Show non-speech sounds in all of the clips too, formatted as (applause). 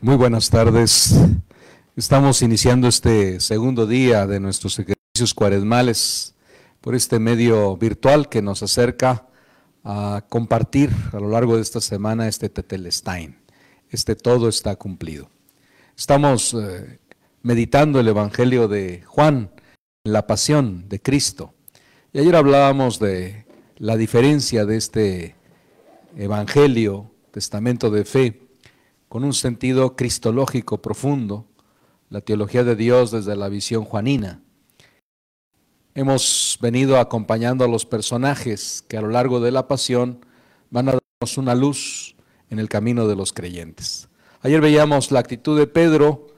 Muy buenas tardes. Estamos iniciando este segundo día de nuestros ejercicios cuaresmales por este medio virtual que nos acerca a compartir a lo largo de esta semana este Tetelestain. Este todo está cumplido. Estamos eh, meditando el Evangelio de Juan, la pasión de Cristo. Y ayer hablábamos de la diferencia de este Evangelio, testamento de fe, con un sentido cristológico profundo, la teología de Dios desde la visión juanina. Hemos venido acompañando a los personajes que a lo largo de la pasión van a darnos una luz en el camino de los creyentes. Ayer veíamos la actitud de Pedro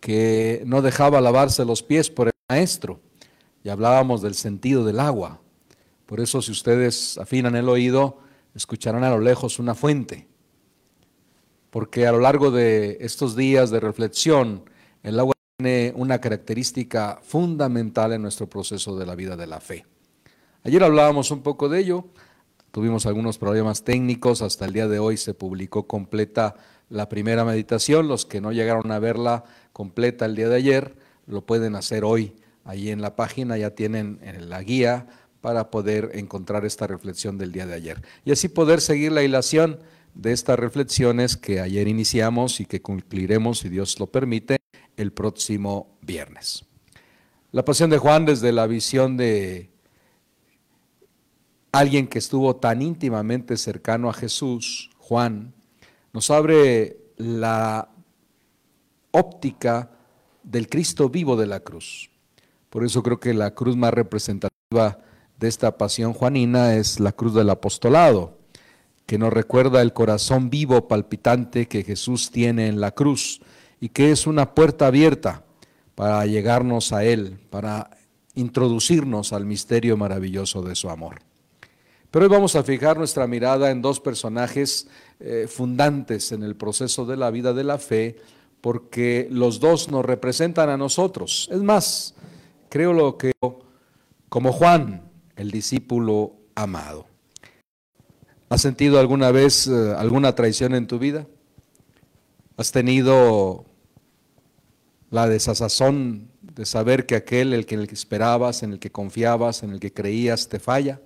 que no dejaba lavarse los pies por el maestro y hablábamos del sentido del agua. Por eso si ustedes afinan el oído, escucharán a lo lejos una fuente porque a lo largo de estos días de reflexión, el agua tiene una característica fundamental en nuestro proceso de la vida de la fe. Ayer hablábamos un poco de ello, tuvimos algunos problemas técnicos, hasta el día de hoy se publicó completa la primera meditación, los que no llegaron a verla completa el día de ayer, lo pueden hacer hoy, ahí en la página ya tienen la guía para poder encontrar esta reflexión del día de ayer. Y así poder seguir la hilación de estas reflexiones que ayer iniciamos y que concluiremos, si Dios lo permite, el próximo viernes. La pasión de Juan desde la visión de alguien que estuvo tan íntimamente cercano a Jesús, Juan, nos abre la óptica del Cristo vivo de la cruz. Por eso creo que la cruz más representativa de esta pasión juanina es la cruz del apostolado que nos recuerda el corazón vivo, palpitante que Jesús tiene en la cruz y que es una puerta abierta para llegarnos a Él, para introducirnos al misterio maravilloso de su amor. Pero hoy vamos a fijar nuestra mirada en dos personajes eh, fundantes en el proceso de la vida de la fe, porque los dos nos representan a nosotros. Es más, creo lo que como Juan, el discípulo amado. ¿Has sentido alguna vez eh, alguna traición en tu vida? ¿Has tenido la desazazón de saber que aquel el que, el que esperabas, en el que confiabas, en el que creías, te falla?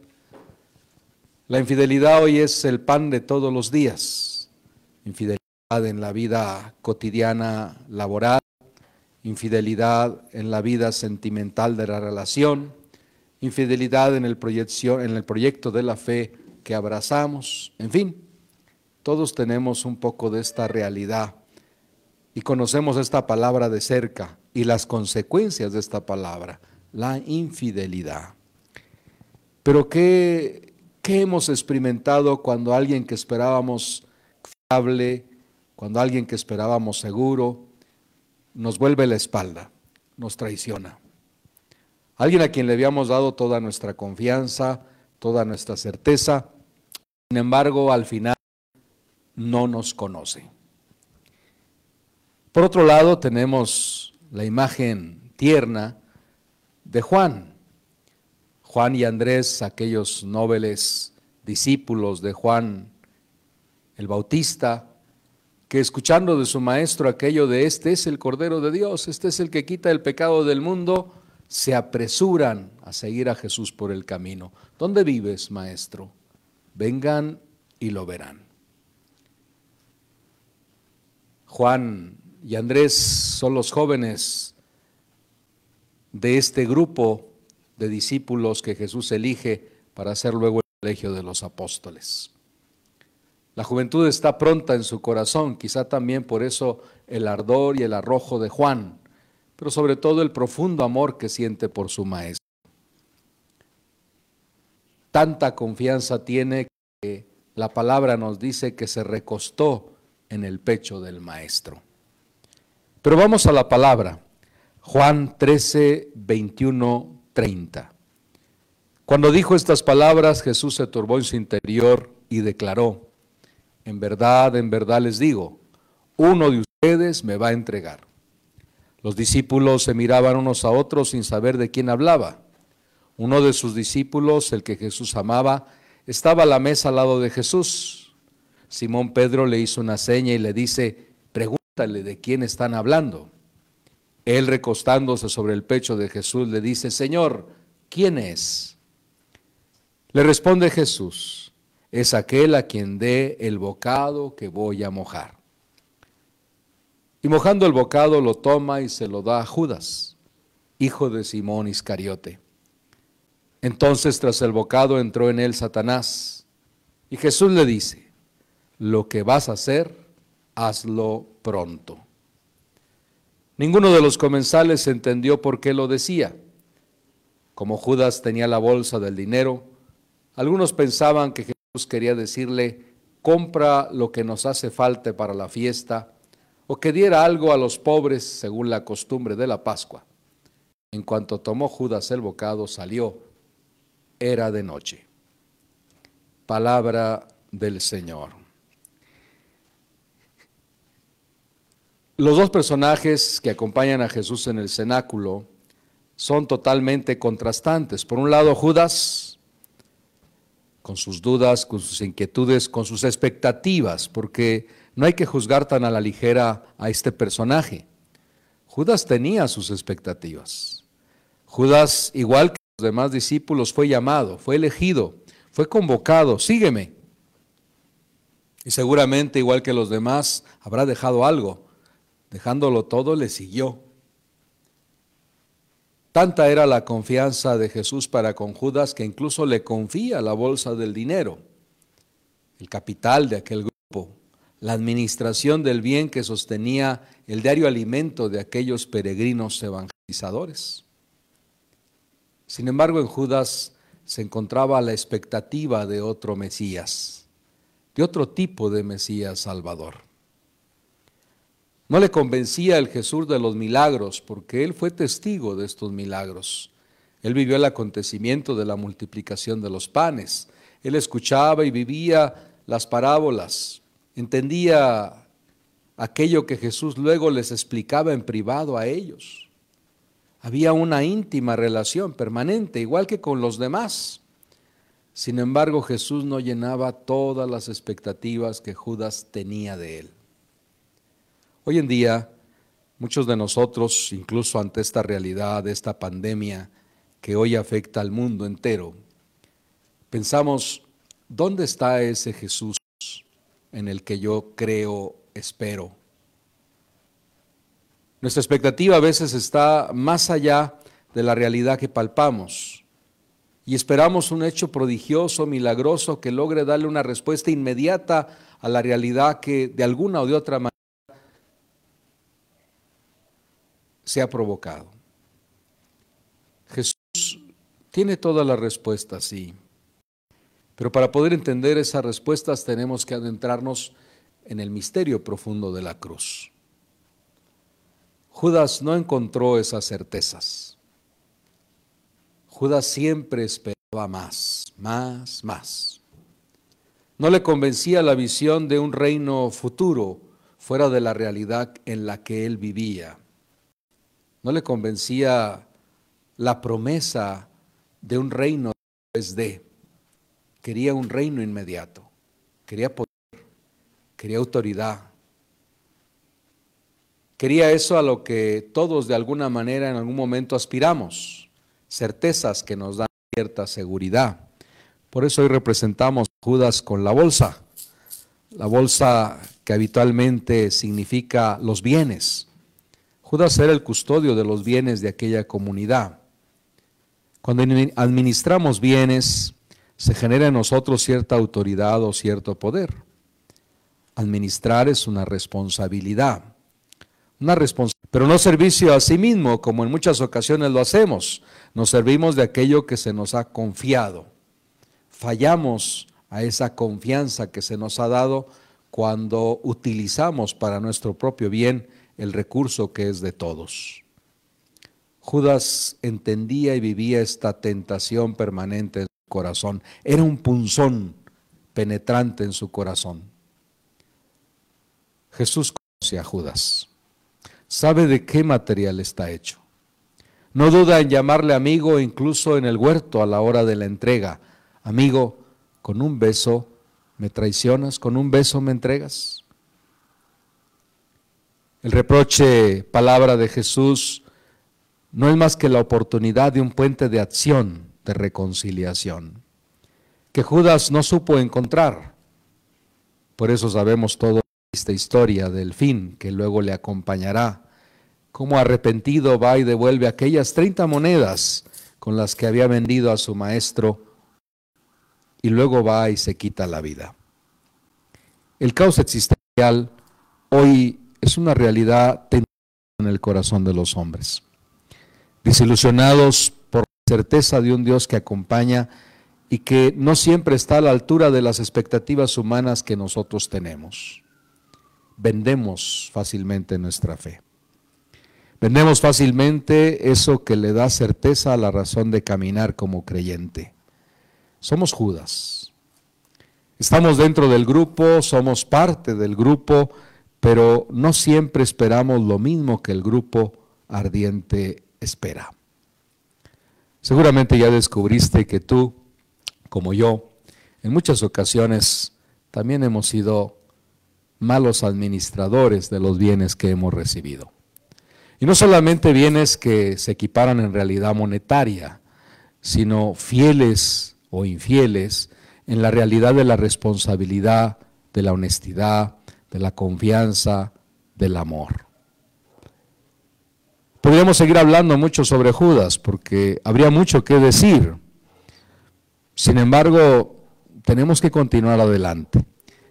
La infidelidad hoy es el pan de todos los días. Infidelidad en la vida cotidiana laboral, infidelidad en la vida sentimental de la relación, infidelidad en el, proyección, en el proyecto de la fe que abrazamos, en fin, todos tenemos un poco de esta realidad y conocemos esta palabra de cerca y las consecuencias de esta palabra, la infidelidad. Pero ¿qué, hemos experimentado cuando alguien que esperábamos fiable, cuando alguien que esperábamos seguro, nos vuelve la espalda, nos traiciona? Alguien a quien le habíamos dado toda nuestra confianza, toda nuestra certeza, sin embargo, al final no nos conoce. Por otro lado, tenemos la imagen tierna de Juan. Juan y Andrés, aquellos nobles discípulos de Juan el Bautista, que escuchando de su maestro aquello de este es el Cordero de Dios, este es el que quita el pecado del mundo, se apresuran a seguir a Jesús por el camino. ¿Dónde vives, maestro? Vengan y lo verán. Juan y Andrés son los jóvenes de este grupo de discípulos que Jesús elige para hacer luego el colegio de los apóstoles. La juventud está pronta en su corazón, quizá también por eso el ardor y el arrojo de Juan, pero sobre todo el profundo amor que siente por su maestro tanta confianza tiene que la palabra nos dice que se recostó en el pecho del maestro. Pero vamos a la palabra. Juan 13, 21, 30. Cuando dijo estas palabras, Jesús se turbó en su interior y declaró, en verdad, en verdad les digo, uno de ustedes me va a entregar. Los discípulos se miraban unos a otros sin saber de quién hablaba. Uno de sus discípulos, el que Jesús amaba, estaba a la mesa al lado de Jesús. Simón Pedro le hizo una seña y le dice, pregúntale de quién están hablando. Él recostándose sobre el pecho de Jesús le dice, Señor, ¿quién es? Le responde Jesús, es aquel a quien dé el bocado que voy a mojar. Y mojando el bocado lo toma y se lo da a Judas, hijo de Simón Iscariote. Entonces tras el bocado entró en él Satanás, y Jesús le dice, lo que vas a hacer, hazlo pronto. Ninguno de los comensales entendió por qué lo decía. Como Judas tenía la bolsa del dinero, algunos pensaban que Jesús quería decirle, compra lo que nos hace falta para la fiesta, o que diera algo a los pobres según la costumbre de la Pascua. En cuanto tomó Judas el bocado, salió. Era de noche. Palabra del Señor. Los dos personajes que acompañan a Jesús en el cenáculo son totalmente contrastantes. Por un lado, Judas, con sus dudas, con sus inquietudes, con sus expectativas, porque no hay que juzgar tan a la ligera a este personaje. Judas tenía sus expectativas. Judas, igual que los demás discípulos, fue llamado, fue elegido, fue convocado, sígueme. Y seguramente, igual que los demás, habrá dejado algo Dejándolo todo, le siguió. Tanta era la confianza de Jesús para con Judas que incluso le confía la bolsa del dinero, el capital de aquel grupo, la administración del bien que sostenía el diario alimento de aquellos peregrinos evangelizadores. Sin embargo, en Judas se encontraba la expectativa de otro Mesías, de otro tipo de Mesías Salvador. No le convencía el Jesús de los milagros, porque él fue testigo de estos milagros. Él vivió el acontecimiento de la multiplicación de los panes. Él escuchaba y vivía las parábolas. Entendía aquello que Jesús luego les explicaba en privado a ellos. Había una íntima relación permanente, igual que con los demás. Sin embargo, Jesús no llenaba todas las expectativas que Judas tenía de él. Hoy en día, muchos de nosotros, incluso ante esta realidad, esta pandemia que hoy afecta al mundo entero, pensamos, ¿dónde está ese Jesús en el que yo creo, espero? Nuestra expectativa a veces está más allá de la realidad que palpamos y esperamos un hecho prodigioso, milagroso, que logre darle una respuesta inmediata a la realidad que de alguna o de otra manera se ha provocado. Jesús tiene todas las respuestas, sí. Pero para poder entender esas respuestas tenemos que adentrarnos en el misterio profundo de la cruz. Judas no encontró esas certezas. Judas siempre esperaba más, más, más. No le convencía la visión de un reino futuro fuera de la realidad en la que él vivía. No le convencía la promesa de un reino después de. Quería un reino inmediato. Quería poder. Quería autoridad. Quería eso a lo que todos de alguna manera en algún momento aspiramos. Certezas que nos dan cierta seguridad. Por eso hoy representamos a Judas con la bolsa. La bolsa que habitualmente significa los bienes Judas era el custodio de los bienes de aquella comunidad. Cuando administramos bienes, se genera en nosotros cierta autoridad o cierto poder. Administrar es una responsabilidad. Una pero no servicio a sí mismo, como en muchas ocasiones lo hacemos. Nos servimos de aquello que se nos ha confiado. Fallamos a esa confianza que se nos ha dado cuando utilizamos para nuestro propio bien el recurso que es de todos. Judas entendía y vivía esta tentación permanente en su corazón. Era un punzón penetrante en su corazón. Jesús conoce a Judas. Sabe de qué material está hecho. No duda en llamarle amigo incluso en el huerto a la hora de la entrega. Amigo, con un beso me traicionas, con un beso me entregas. El reproche, palabra de Jesús, no es más que la oportunidad de un puente de acción, de reconciliación, que Judas no supo encontrar. Por eso sabemos toda esta historia del fin que luego le acompañará. Como arrepentido va y devuelve aquellas 30 monedas con las que había vendido a su maestro y luego va y se quita la vida. El caos existencial hoy es una realidad en el corazón de los hombres. Desilusionados por la certeza de un Dios que acompaña y que no siempre está a la altura de las expectativas humanas que nosotros tenemos. Vendemos fácilmente nuestra fe. Vendemos fácilmente eso que le da certeza a la razón de caminar como creyente. Somos Judas. Estamos dentro del grupo, somos parte del grupo, pero no siempre esperamos lo mismo que el grupo ardiente espera. Seguramente ya descubriste que tú, como yo, en muchas ocasiones también hemos sido malos administradores de los bienes que hemos recibido. Y no solamente bienes que se equiparan en realidad monetaria, sino fieles o infieles en la realidad de la responsabilidad, de la honestidad, de la confianza, del amor. Podríamos seguir hablando mucho sobre Judas porque habría mucho que decir. Sin embargo, tenemos que continuar adelante.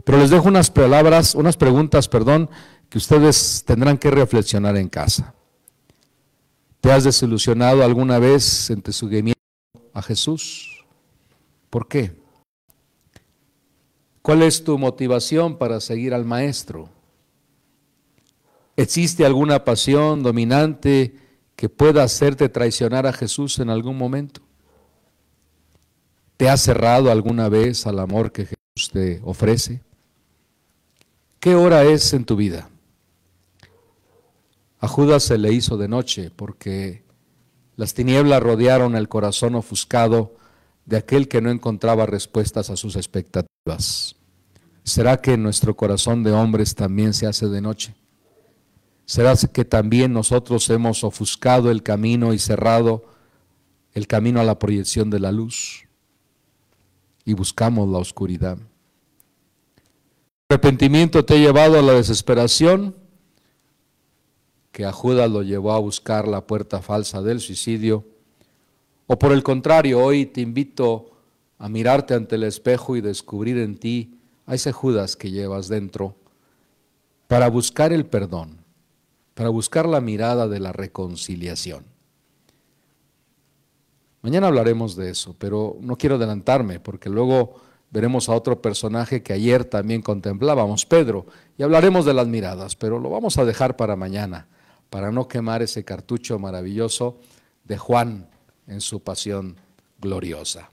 Pero les dejo unas palabras, unas preguntas, perdón, que ustedes tendrán que reflexionar en casa. ¿Te has desilusionado alguna vez en tu seguimiento a Jesús? ¿Por qué? ¿Cuál es tu motivación para seguir al Maestro? ¿Existe alguna pasión dominante que pueda hacerte traicionar a Jesús en algún momento? ¿Te has cerrado alguna vez al amor que Jesús te ofrece? ¿Qué hora es en tu vida? A Judas se le hizo de noche porque las tinieblas rodearon el corazón ofuscado de aquel que no encontraba respuestas a sus expectativas. ¿Será que nuestro corazón de hombres también se hace de noche? ¿Será que también nosotros hemos ofuscado el camino y cerrado el camino a la proyección de la luz y buscamos la oscuridad? ¿El arrepentimiento te ha llevado a la desesperación? Que a Judas lo llevó a buscar la puerta falsa del suicidio o por el contrario, hoy te invito a mirarte ante el espejo y descubrir en ti a ese Judas que llevas dentro para buscar el perdón, para buscar la mirada de la reconciliación. Mañana hablaremos de eso, pero no quiero adelantarme porque luego veremos a otro personaje que ayer también contemplábamos, Pedro, y hablaremos de las miradas, pero lo vamos a dejar para mañana, para no quemar ese cartucho maravilloso de Juan en su pasión gloriosa.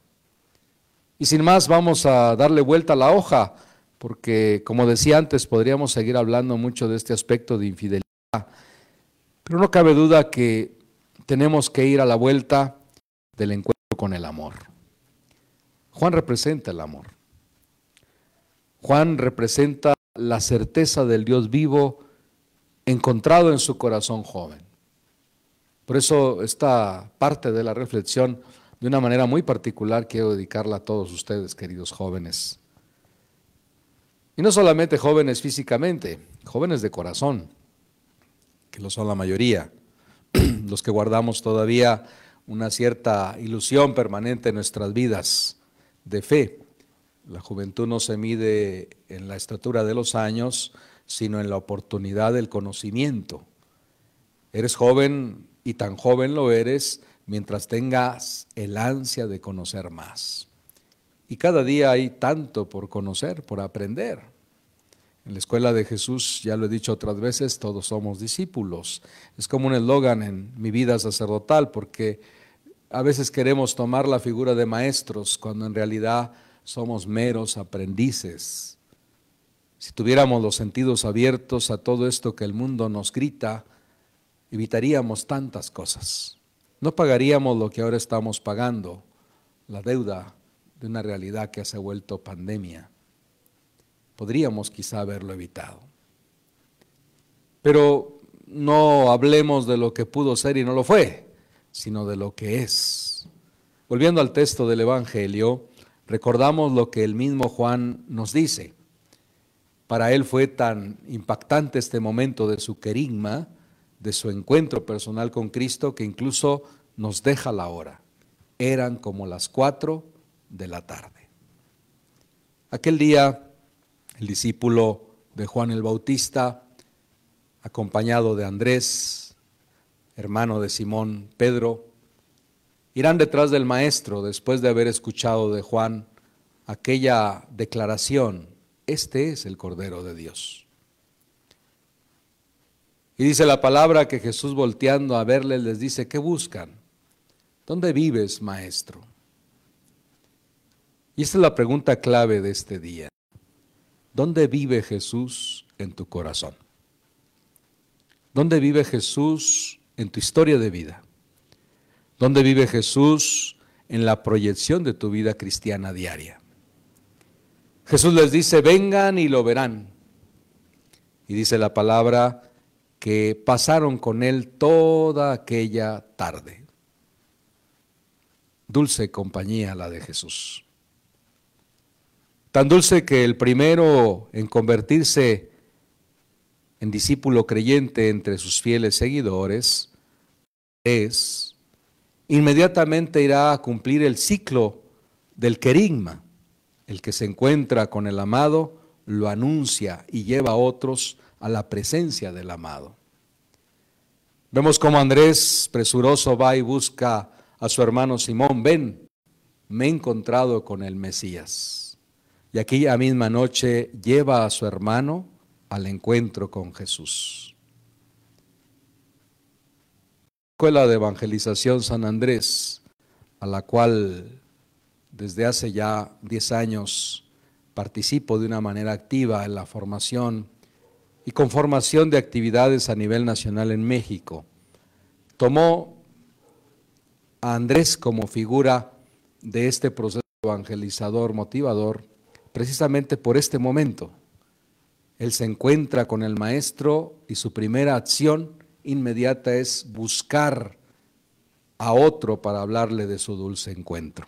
Y sin más, vamos a darle vuelta a la hoja, porque como decía antes, podríamos seguir hablando mucho de este aspecto de infidelidad, pero no cabe duda que tenemos que ir a la vuelta del encuentro con el amor. Juan representa el amor. Juan representa la certeza del Dios vivo encontrado en su corazón joven. Por eso esta parte de la reflexión, de una manera muy particular, quiero dedicarla a todos ustedes, queridos jóvenes. Y no solamente jóvenes físicamente, jóvenes de corazón, que lo son la mayoría, (clears throat) los que guardamos todavía una cierta ilusión permanente en nuestras vidas de fe. La juventud no se mide en la estatura de los años, sino en la oportunidad del conocimiento. Eres joven y tan joven lo eres mientras tengas el ansia de conocer más. Y cada día hay tanto por conocer, por aprender. En la escuela de Jesús, ya lo he dicho otras veces, todos somos discípulos. Es como un eslogan en mi vida sacerdotal, porque a veces queremos tomar la figura de maestros cuando en realidad somos meros aprendices. Si tuviéramos los sentidos abiertos a todo esto que el mundo nos grita, evitaríamos tantas cosas. No pagaríamos lo que ahora estamos pagando, la deuda de una realidad que se ha vuelto pandemia. Podríamos quizá haberlo evitado. Pero no hablemos de lo que pudo ser y no lo fue, sino de lo que es. Volviendo al texto del Evangelio, recordamos lo que el mismo Juan nos dice. Para él fue tan impactante este momento de su querigma, de su encuentro personal con Cristo, que incluso nos deja la hora. Eran como las cuatro de la tarde. Aquel día, el discípulo de Juan el Bautista, acompañado de Andrés, hermano de Simón Pedro, irán detrás del maestro después de haber escuchado de Juan aquella declaración, este es el Cordero de Dios. Y dice la palabra que Jesús volteando a verle les dice, ¿qué buscan? ¿Dónde vives, maestro? Y esta es la pregunta clave de este día. ¿Dónde vive Jesús en tu corazón? ¿Dónde vive Jesús en tu historia de vida? ¿Dónde vive Jesús en la proyección de tu vida cristiana diaria? Jesús les dice, vengan y lo verán. Y dice la palabra que pasaron con él toda aquella tarde. Dulce compañía la de Jesús. Tan dulce que el primero en convertirse en discípulo creyente entre sus fieles seguidores es, inmediatamente irá a cumplir el ciclo del querigma. El que se encuentra con el amado lo anuncia y lleva a otros a la presencia del amado. Vemos cómo Andrés presuroso va y busca a su hermano Simón, ven, me he encontrado con el Mesías. Y aquella misma noche lleva a su hermano al encuentro con Jesús. Escuela de Evangelización San Andrés, a la cual desde hace ya 10 años participo de una manera activa en la formación y con formación de actividades a nivel nacional en México. Tomó a Andrés como figura de este proceso evangelizador, motivador, precisamente por este momento, él se encuentra con el maestro y su primera acción inmediata es buscar a otro para hablarle de su dulce encuentro.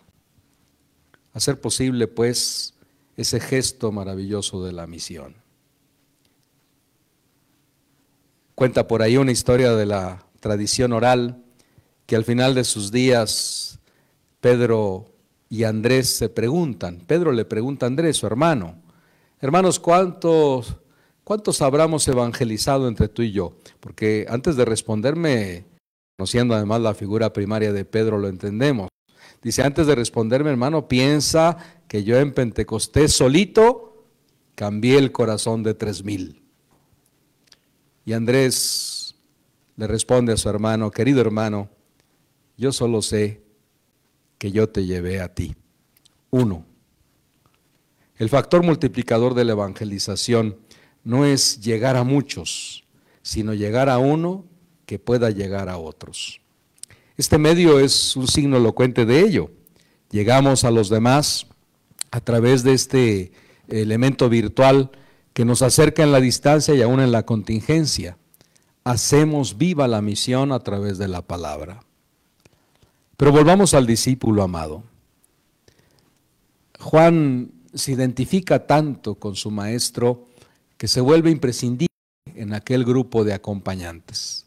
Hacer posible, pues, ese gesto maravilloso de la misión. Cuenta por ahí una historia de la tradición oral que al final de sus días Pedro y Andrés se preguntan, Pedro le pregunta a Andrés, su hermano, hermanos, ¿cuántos ¿Cuántos habramos evangelizado entre tú y yo? Porque antes de responderme, conociendo además la figura primaria de Pedro, lo entendemos. Dice, antes de responderme, hermano, piensa que yo en Pentecostés solito cambié el corazón de tres mil. Y Andrés le responde a su hermano, querido hermano, yo solo sé que yo te llevé a ti. Uno, el factor multiplicador de la evangelización no es llegar a muchos, sino llegar a uno que pueda llegar a otros. Este medio es un signo elocuente de ello. Llegamos a los demás a través de este elemento virtual que nos acerca en la distancia y aún en la contingencia. Hacemos viva la misión a través de la palabra. Pero volvamos al discípulo amado. Juan se identifica tanto con su maestro que se vuelve imprescindible en aquel grupo de acompañantes.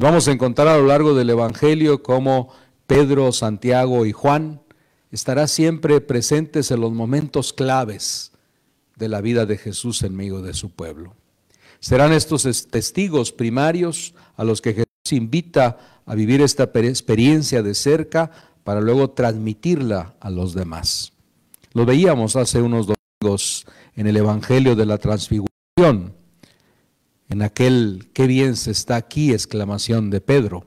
Vamos a encontrar a lo largo del Evangelio cómo Pedro, Santiago y Juan estarán siempre presentes en los momentos claves de la vida de Jesús en medio de su pueblo. Serán estos testigos primarios a los que Jesús invita a vivir esta experiencia de cerca para luego transmitirla a los demás. Lo veíamos hace unos domingos en el Evangelio de la Transfiguración en aquel qué bien se está aquí, exclamación de Pedro.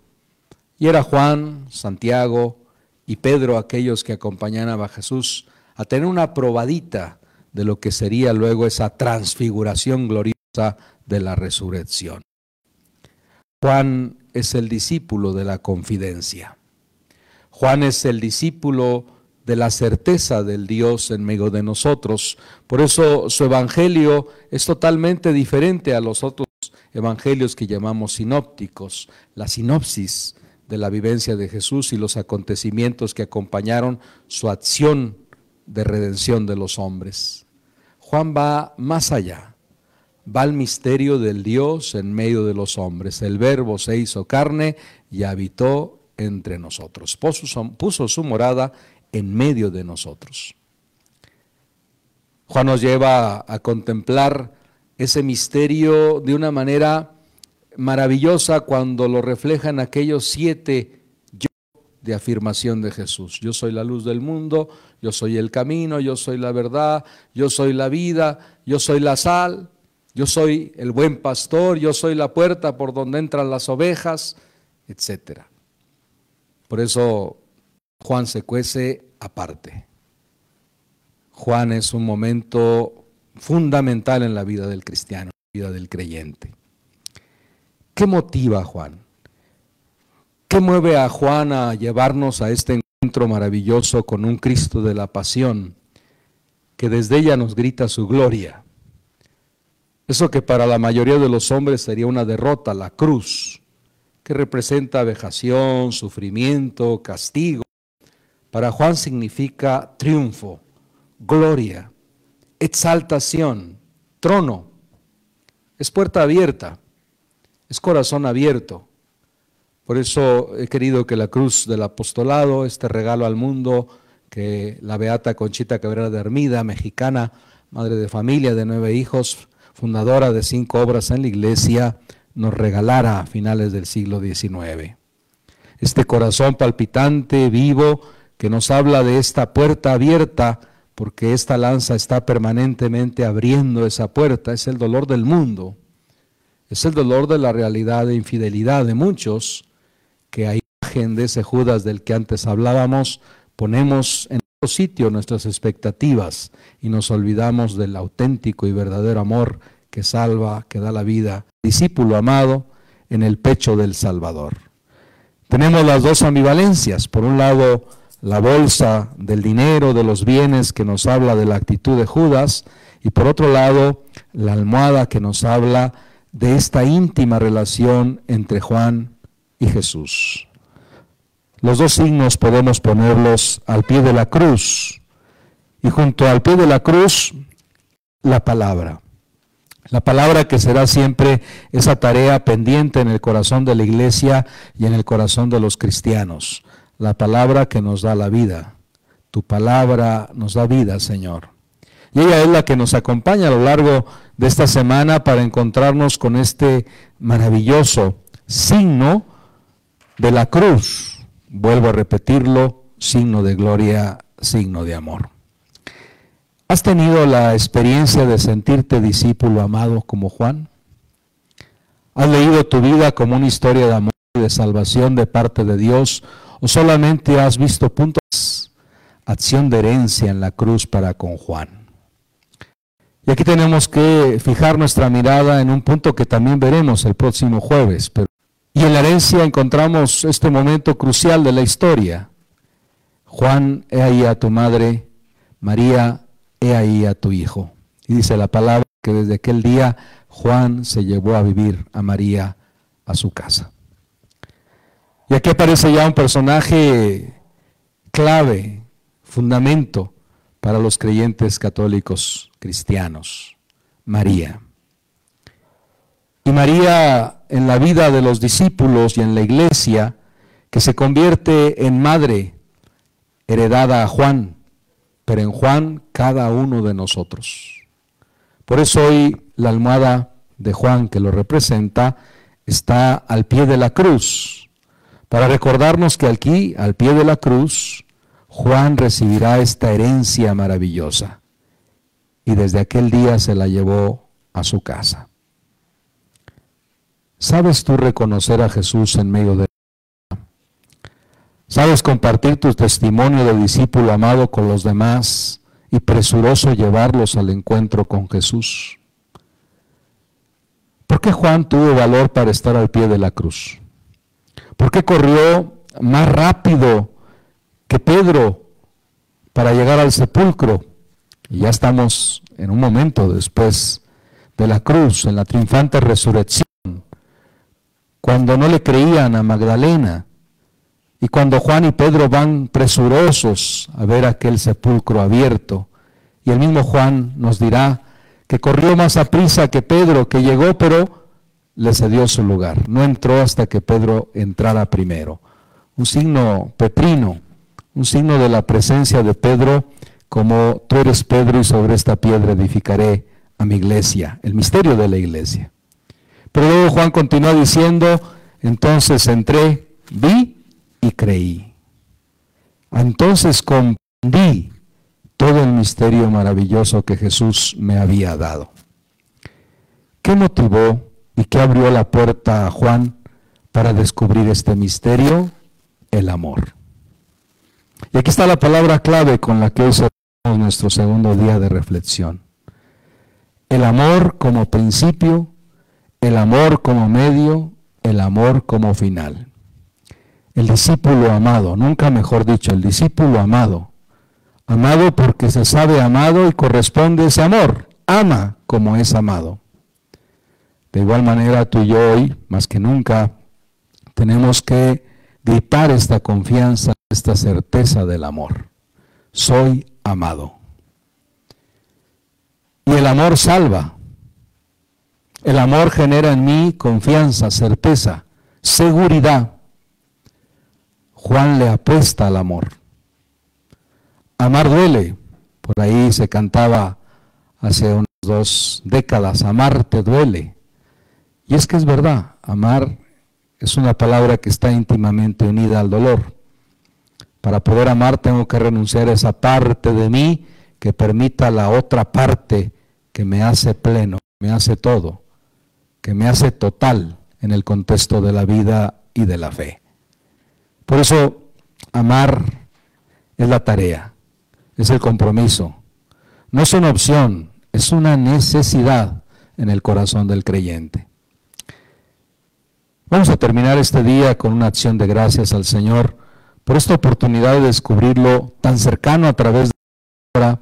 Y era Juan, Santiago y Pedro aquellos que acompañaban a Jesús a tener una probadita de lo que sería luego esa transfiguración gloriosa de la resurrección. Juan es el discípulo de la confidencia. Juan es el discípulo de la certeza del Dios en medio de nosotros. Por eso su evangelio es totalmente diferente a los otros evangelios que llamamos sinópticos, la sinopsis de la vivencia de Jesús y los acontecimientos que acompañaron su acción de redención de los hombres. Juan va más allá, va al misterio del Dios en medio de los hombres. El verbo se hizo carne y habitó entre nosotros, puso su, morada en medio de nosotros. Juan nos lleva a contemplar ese misterio de una manera maravillosa cuando lo reflejan aquellos siete yo de afirmación de Jesús. Yo soy la luz del mundo, yo soy el camino, yo soy la verdad, yo soy la vida, yo soy la sal, yo soy el buen pastor, yo soy la puerta por donde entran las ovejas, etc. Por eso Juan se cuece aparte. Juan es un momento fundamental en la vida del cristiano, en la vida del creyente. ¿Qué motiva a Juan? ¿Qué mueve a Juan a llevarnos a este encuentro maravilloso con un Cristo de la pasión que desde ella nos grita su gloria? Eso que para la mayoría de los hombres sería una derrota, la cruz, que representa vejación, sufrimiento, castigo. Para Juan significa triunfo, gloria, exaltación, trono. Es puerta abierta es corazón abierto. Por eso he querido que la cruz del apostolado, este regalo al mundo, que la beata Conchita Cabrera de Hermida, mexicana, madre de familia de nueve hijos, fundadora de cinco obras en la iglesia, nos regalara a finales del siglo XIX. Este corazón palpitante, vivo, que nos habla de esta puerta abierta, porque esta lanza está permanentemente abriendo esa puerta, es el dolor del mundo es el dolor de la realidad de infidelidad de muchos que a imagen de ese Judas del que antes hablábamos, ponemos en otro sitio nuestras expectativas y nos olvidamos del auténtico y verdadero amor que salva, que da la vida. Discípulo amado en el pecho del Salvador. Tenemos las dos ambivalencias. Por un lado, la bolsa del dinero, de los bienes que nos habla de la actitud de Judas, y por otro lado, la almohada que nos habla de esta íntima relación entre Juan y Jesús. Los dos signos podemos ponerlos al pie de la cruz y junto al pie de la cruz la palabra. La palabra que será siempre esa tarea pendiente en el corazón de la iglesia y en el corazón de los cristianos. La palabra que nos da la vida. Tu palabra nos da vida, Señor. Y ella es la que nos acompaña a lo largo de esta semana para encontrarnos con este maravilloso signo de la cruz. Vuelvo a repetirlo, signo de gloria, signo de amor. ¿Has tenido la experiencia de sentirte discípulo amado como Juan? ¿Has leído tu vida como una historia de amor y de salvación de parte de Dios? ¿O solamente has visto puntos, acción de herencia en la cruz para con Juan? Y aquí tenemos que fijar nuestra mirada en un punto que también veremos el próximo jueves. y en la herencia encontramos este momento crucial de la historia. Juan, he ahí a tu madre, María, he ahí a tu hijo. Y dice la palabra que desde aquel día Juan se llevó a vivir a María a su casa. Y aquí aparece ya un personaje clave, fundamento para los creyentes católicos cristianos, María. Y María en la vida de los discípulos y en la iglesia, que se convierte en madre heredada a Juan, pero en Juan cada uno de nosotros. Por eso hoy la almohada de Juan que lo representa está al pie de la cruz, para recordarnos que aquí, al pie de la cruz, Juan recibirá esta herencia maravillosa. Y desde aquel día se la llevó a su casa. ¿Sabes tú reconocer a Jesús en medio de ¿Sabes compartir tu testimonio de discípulo amado con los demás y presuroso llevarlos al encuentro con Jesús? ¿Por qué Juan tuvo valor para estar al pie de la cruz? ¿Por qué corrió más rápido que Pedro para llegar al sepulcro. Y ya estamos en un momento después de la cruz, en la triunfante resurrección. cuando no le creían a Magdalena y cuando Juan y Pedro van presurosos a ver aquel sepulcro abierto. Y el mismo Juan nos dirá que corrió más a prisa que Pedro, que llegó, pero le cedió su lugar. No entró hasta que Pedro entrara primero. Un signo petrino, un signo de la presencia de Pedro, como tú eres Pedro y sobre esta piedra edificaré a mi iglesia, el misterio de la iglesia. Pero luego Juan continúa diciendo, entonces entré, vi y creí. Entonces comprendí todo el misterio maravilloso que Jesús me había dado. ¿Qué motivó y qué abrió la puerta a Juan para descubrir este misterio? El amor. Y aquí está la palabra clave con la que hoy cerramos nuestro segundo día de reflexión. El amor como principio el amor como medio, el amor como final. El discípulo amado, nunca mejor dicho, el discípulo amado. Amado porque se sabe amado y corresponde ese amor. Ama como es amado. De igual manera tú y yo hoy, más que nunca, tenemos que gritar esta confianza, esta certeza del amor. Soy amado. Y el amor salva. El amor genera en mí confianza, certeza, seguridad. Juan le apuesta al amor. Amar duele. Por ahí se cantaba hace unas dos décadas, amar te duele. Y es que es verdad, amar es una palabra que está íntimamente unida al dolor. Para poder amar tengo que renunciar a esa parte de mí que permita la otra parte que me hace pleno, me hace todo que me hace total en el contexto de la vida y de la fe. Por eso, amar es la tarea, es el compromiso. No es una opción, es una necesidad en el corazón del creyente. Vamos a terminar este día con una acción de gracias al Señor por esta oportunidad de descubrirlo tan cercano a través de la obra,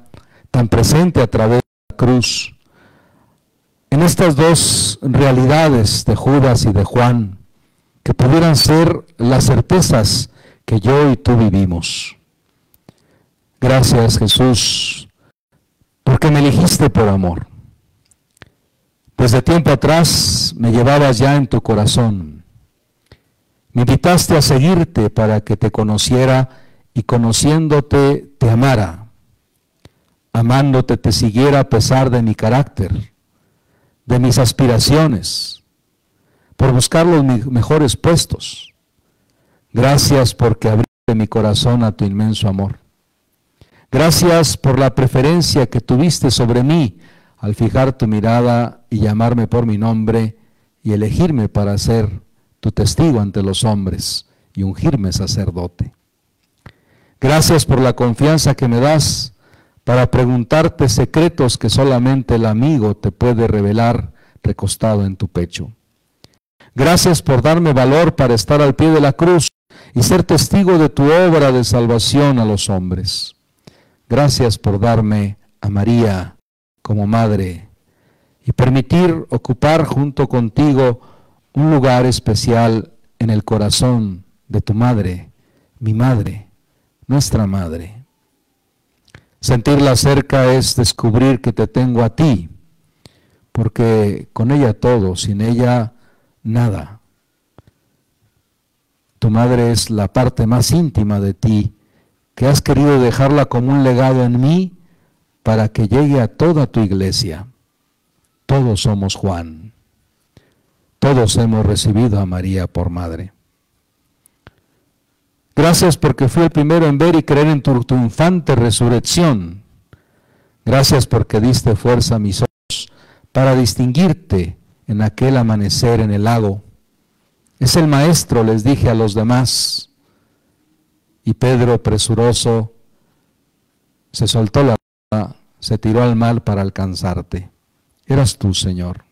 tan presente a través de la cruz, en estas dos realidades de Judas y de Juan, que pudieran ser las certezas que yo y tú vivimos. Gracias Jesús, porque me elegiste por amor. Desde tiempo atrás me llevabas ya en tu corazón. Me invitaste a seguirte para que te conociera y conociéndote te amara. Amándote te siguiera a pesar de mi carácter de mis aspiraciones, por buscar los mejores puestos. Gracias porque abriste mi corazón a tu inmenso amor. Gracias por la preferencia que tuviste sobre mí al fijar tu mirada y llamarme por mi nombre y elegirme para ser tu testigo ante los hombres y ungirme sacerdote. Gracias por la confianza que me das para preguntarte secretos que solamente el amigo te puede revelar recostado en tu pecho. Gracias por darme valor para estar al pie de la cruz y ser testigo de tu obra de salvación a los hombres. Gracias por darme a María como madre y permitir ocupar junto contigo un lugar especial en el corazón de tu madre, mi madre, nuestra madre. Sentirla cerca es descubrir que te tengo a ti, porque con ella todo, sin ella nada. Tu madre es la parte más íntima de ti, que has querido dejarla como un legado en mí para que llegue a toda tu iglesia. Todos somos Juan. Todos hemos recibido a María por madre. Gracias porque fui el primero en ver y creer en tu triunfante resurrección. Gracias porque diste fuerza a mis ojos para distinguirte en aquel amanecer en el lago. Es el maestro, les dije a los demás. Y Pedro, presuroso, se soltó la se tiró al mar para alcanzarte. Eras tú, Señor.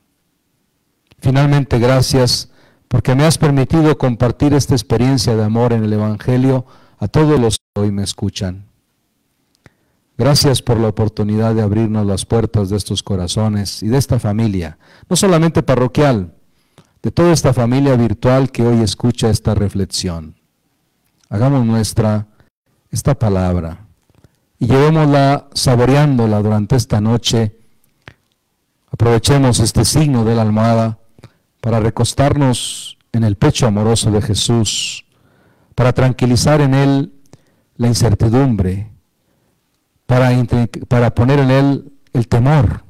Finalmente, gracias porque me has permitido compartir esta experiencia de amor en el Evangelio a todos los que hoy me escuchan. Gracias por la oportunidad de abrirnos las puertas de estos corazones y de esta familia, no solamente parroquial, de toda esta familia virtual que hoy escucha esta reflexión. Hagamos nuestra esta palabra y llevémosla saboreándola durante esta noche. Aprovechemos este signo de la almohada para recostarnos en el pecho amoroso de Jesús, para tranquilizar en Él la incertidumbre, para, para poner en Él el temor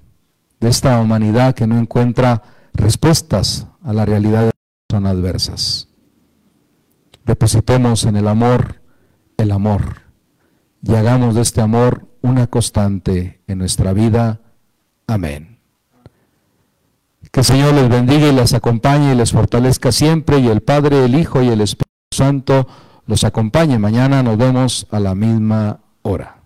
de esta humanidad que no encuentra respuestas a la realidad de son adversas. Depositemos en el amor el amor y hagamos de este amor una constante en nuestra vida. Amén. Que el Señor les bendiga y les acompañe y les fortalezca siempre y el Padre, el Hijo y el Espíritu Santo los acompañe. Mañana nos vemos a la misma hora.